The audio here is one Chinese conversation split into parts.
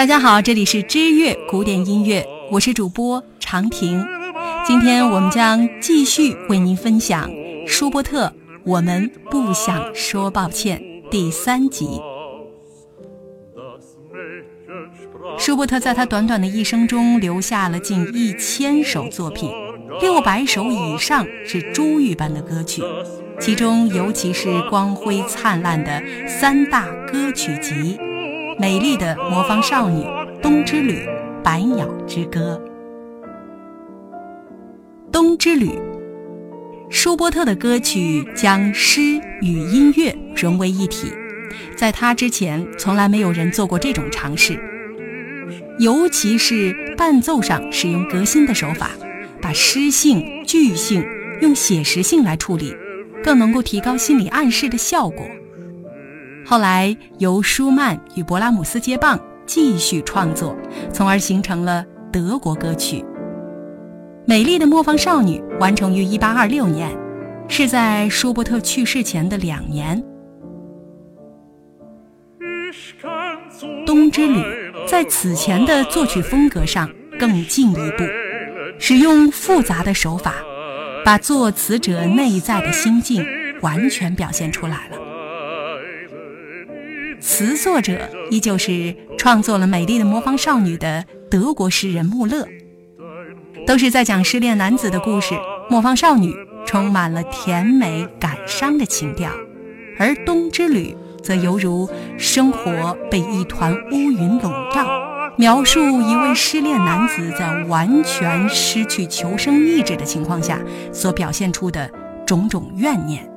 大家好，这里是知乐古典音乐，我是主播长亭。今天我们将继续为您分享舒伯特《我们不想说抱歉》第三集。舒伯特在他短短的一生中留下了近一千首作品，六百首以上是珠玉般的歌曲，其中尤其是光辉灿烂的三大歌曲集。美丽的魔方少女、冬之旅、百鸟之歌。冬之旅，舒伯特的歌曲将诗与音乐融为一体，在他之前从来没有人做过这种尝试，尤其是伴奏上使用革新的手法，把诗性、句性用写实性来处理，更能够提高心理暗示的效果。后来由舒曼与勃拉姆斯接棒，继续创作，从而形成了德国歌曲《美丽的磨坊少女》，完成于1826年，是在舒伯特去世前的两年。《冬之旅》在此前的作曲风格上更进一步，使用复杂的手法，把作词者内在的心境完全表现出来了。词作者依旧是创作了《美丽的魔方少女》的德国诗人穆勒，都是在讲失恋男子的故事。魔方少女充满了甜美感伤的情调，而《冬之旅》则犹如生活被一团乌云笼罩，描述一位失恋男子在完全失去求生意志的情况下所表现出的种种怨念。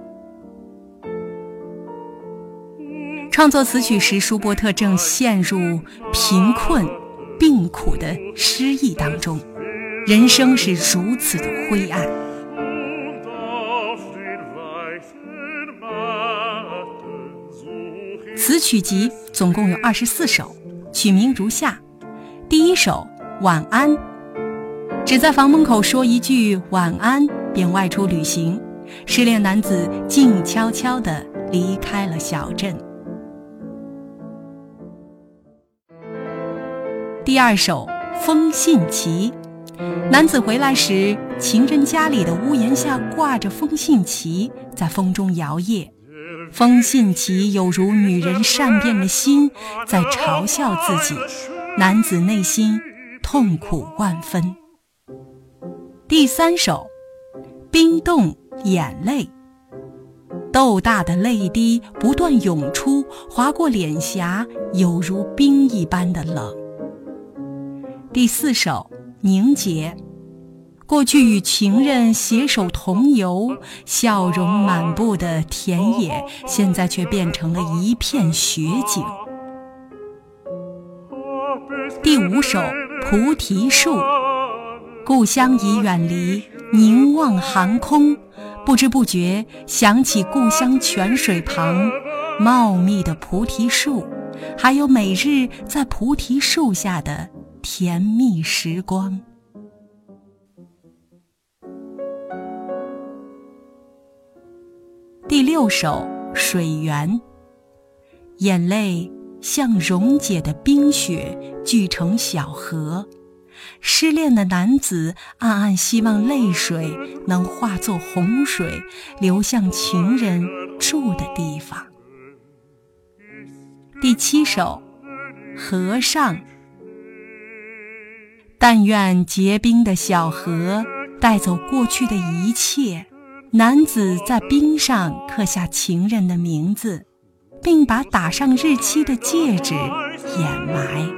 创作此曲时，舒伯特正陷入贫困、病苦的失意当中，人生是如此的灰暗。此曲集总共有二十四首，曲名如下：第一首《晚安》，只在房门口说一句晚安，便外出旅行，失恋男子静悄悄地离开了小镇。第二首《风信旗》，男子回来时，情人家里的屋檐下挂着风信旗，在风中摇曳。风信旗有如女人善变的心，在嘲笑自己。男子内心痛苦万分。第三首《冰冻眼泪》，豆大的泪滴不断涌出，划过脸颊，有如冰一般的冷。第四首《凝结》，过去与情人携手同游，笑容满布的田野，现在却变成了一片雪景。第五首《菩提树》，故乡已远离，凝望寒空，不知不觉想起故乡泉水旁茂密的菩提树，还有每日在菩提树下的。甜蜜时光。第六首《水源》，眼泪像溶解的冰雪聚成小河，失恋的男子暗暗希望泪水能化作洪水，流向情人住的地方。第七首《河上》。但愿结冰的小河带走过去的一切。男子在冰上刻下情人的名字，并把打上日期的戒指掩埋。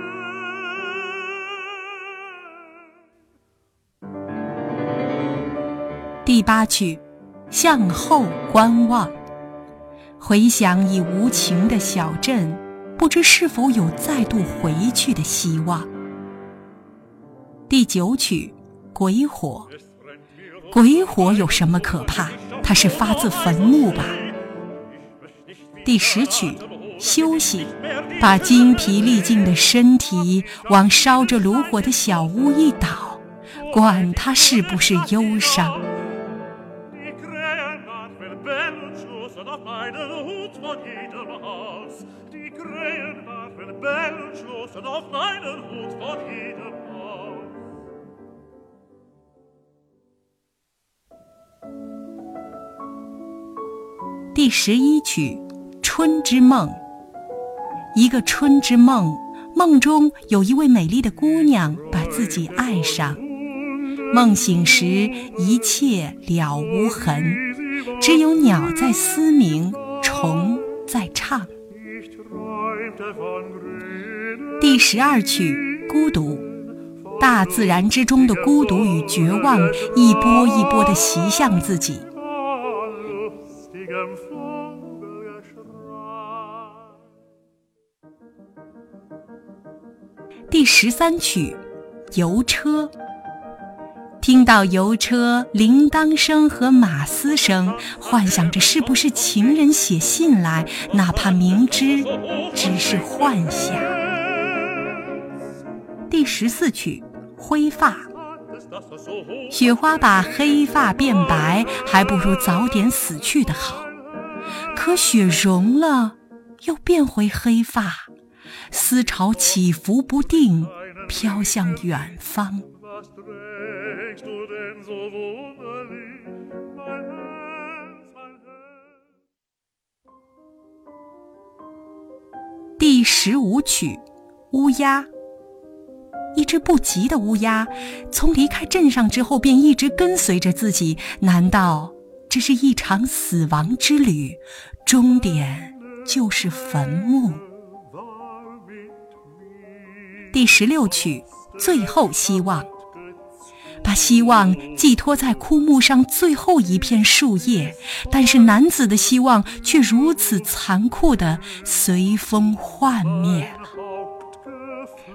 第八曲，向后观望，回想已无情的小镇，不知是否有再度回去的希望。第九曲，鬼火。鬼火有什么可怕？它是发自坟墓吧。第十曲，休息。把精疲力尽的身体往烧着炉火的小屋一倒，管它是不是忧伤。十一曲《春之梦》，一个春之梦，梦中有一位美丽的姑娘把自己爱上。梦醒时，一切了无痕，只有鸟在嘶鸣，虫在唱。第十二曲《孤独》，大自然之中的孤独与绝望，一波一波地袭向自己。第十三曲《邮车》，听到邮车铃铛声和马嘶声，幻想着是不是情人写信来，哪怕明知只是幻想。第十四曲《灰发》，雪花把黑发变白，还不如早点死去的好。可雪融了，又变回黑发，思潮起伏不定，飘向远方。第十五曲，乌鸦。一只不吉的乌鸦，从离开镇上之后便一直跟随着自己。难道？这是一场死亡之旅，终点就是坟墓。第十六曲《最后希望》，把希望寄托在枯木上最后一片树叶，但是男子的希望却如此残酷的随风幻灭了。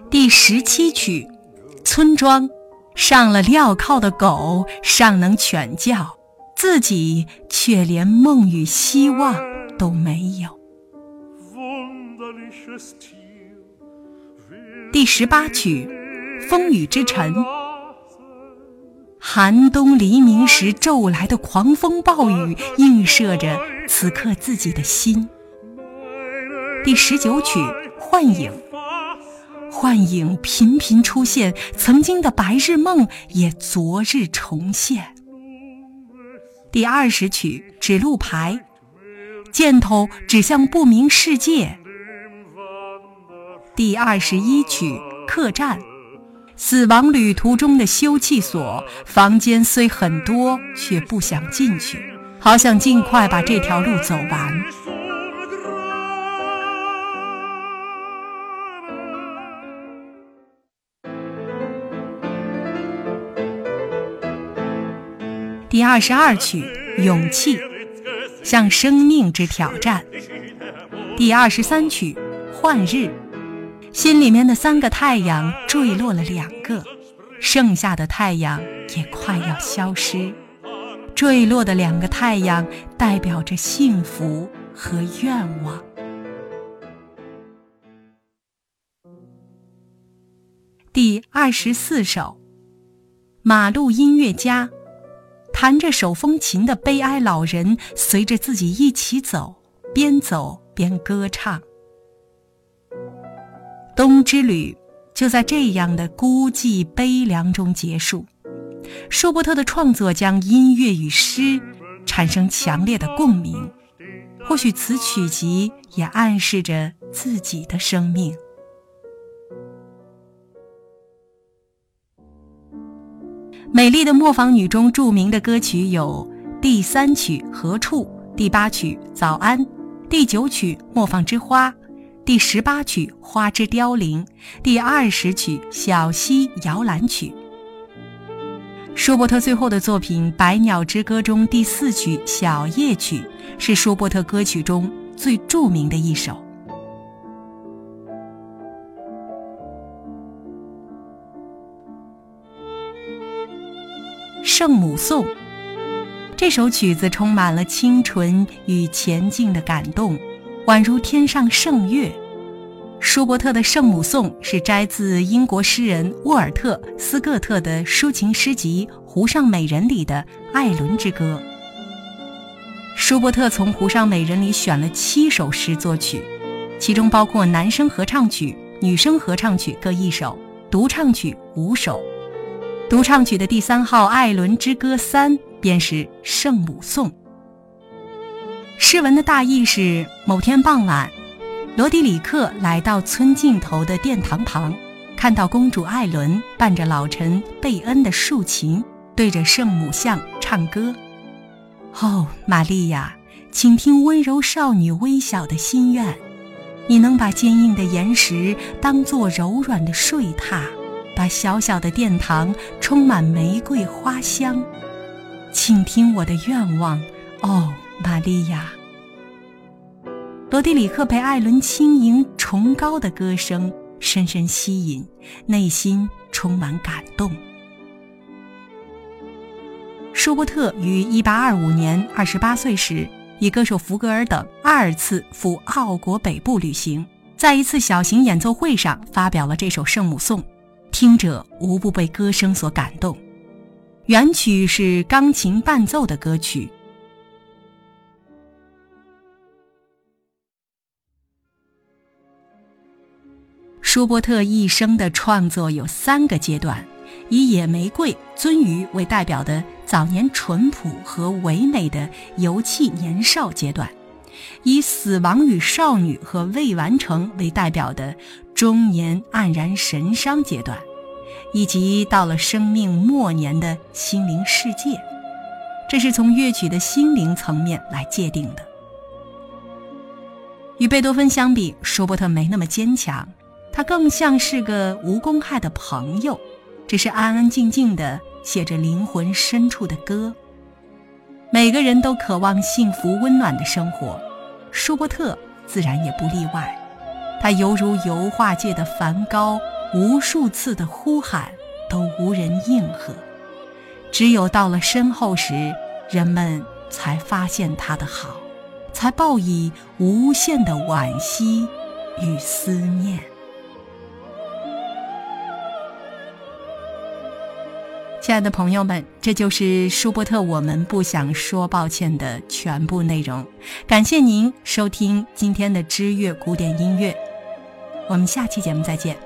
第十七曲《村庄》，上了镣铐的狗尚能犬叫。自己却连梦与希望都没有。第十八曲《风雨之尘》，寒冬黎明时骤来的狂风暴雨，映射着此刻自己的心。第十九曲《幻影》，幻影频频出现，曾经的白日梦也昨日重现。第二十曲《指路牌》，箭头指向不明世界。第二十一曲《客栈》，死亡旅途中的休憩所，房间虽很多，却不想进去，好想尽快把这条路走完。第二十二曲《勇气》，向生命之挑战。第二十三曲《幻日》，心里面的三个太阳坠落了两个，剩下的太阳也快要消失。坠落的两个太阳代表着幸福和愿望。第二十四首《马路音乐家》。弹着手风琴的悲哀老人，随着自己一起走，边走边歌唱。冬之旅就在这样的孤寂悲凉中结束。舒伯特的创作将音乐与诗产生强烈的共鸣，或许此曲集也暗示着自己的生命。美丽的磨坊女中著名的歌曲有第三曲《何处》，第八曲《早安》，第九曲《磨坊之花》，第十八曲《花之凋零》，第二十曲《小溪摇篮曲》。舒伯特最后的作品《百鸟之歌》中第四曲《小夜曲》是舒伯特歌曲中最著名的一首。《圣母颂》这首曲子充满了清纯与前进的感动，宛如天上圣月。舒伯特的《圣母颂》是摘自英国诗人沃尔特·斯各特的抒情诗集《湖上美人》里的《艾伦之歌》。舒伯特从《湖上美人》里选了七首诗作曲，其中包括男声合唱曲、女声合唱曲各一首，独唱曲五首。独唱曲的第三号《艾伦之歌三》便是《圣母颂》。诗文的大意是：某天傍晚，罗迪里克来到村尽头的殿堂旁，看到公主艾伦伴着老臣贝恩的竖琴，对着圣母像唱歌。哦，玛利亚，请听温柔少女微小的心愿，你能把坚硬的岩石当作柔软的睡榻。把小小的殿堂充满玫瑰花香，请听我的愿望，哦，玛利亚。罗迪里克被艾伦轻盈崇高的歌声深深吸引，内心充满感动。舒伯特于1825年28岁时，以歌手福格尔等二次赴奥国北部旅行，在一次小型演奏会上发表了这首圣母颂。听者无不被歌声所感动。原曲是钢琴伴奏的歌曲。舒伯特一生的创作有三个阶段：以野玫瑰、鳟鱼为代表的早年淳朴和唯美的游气年少阶段；以死亡与少女和未完成为代表的中年黯然神伤阶段。以及到了生命末年的心灵世界，这是从乐曲的心灵层面来界定的。与贝多芬相比，舒伯特没那么坚强，他更像是个无公害的朋友，只是安安静静的写着灵魂深处的歌。每个人都渴望幸福温暖的生活，舒伯特自然也不例外。他犹如油画界的梵高。无数次的呼喊都无人应和，只有到了身后时，人们才发现他的好，才报以无限的惋惜与思念。亲爱的朋友们，这就是舒伯特《我们不想说抱歉》的全部内容。感谢您收听今天的知乐古典音乐，我们下期节目再见。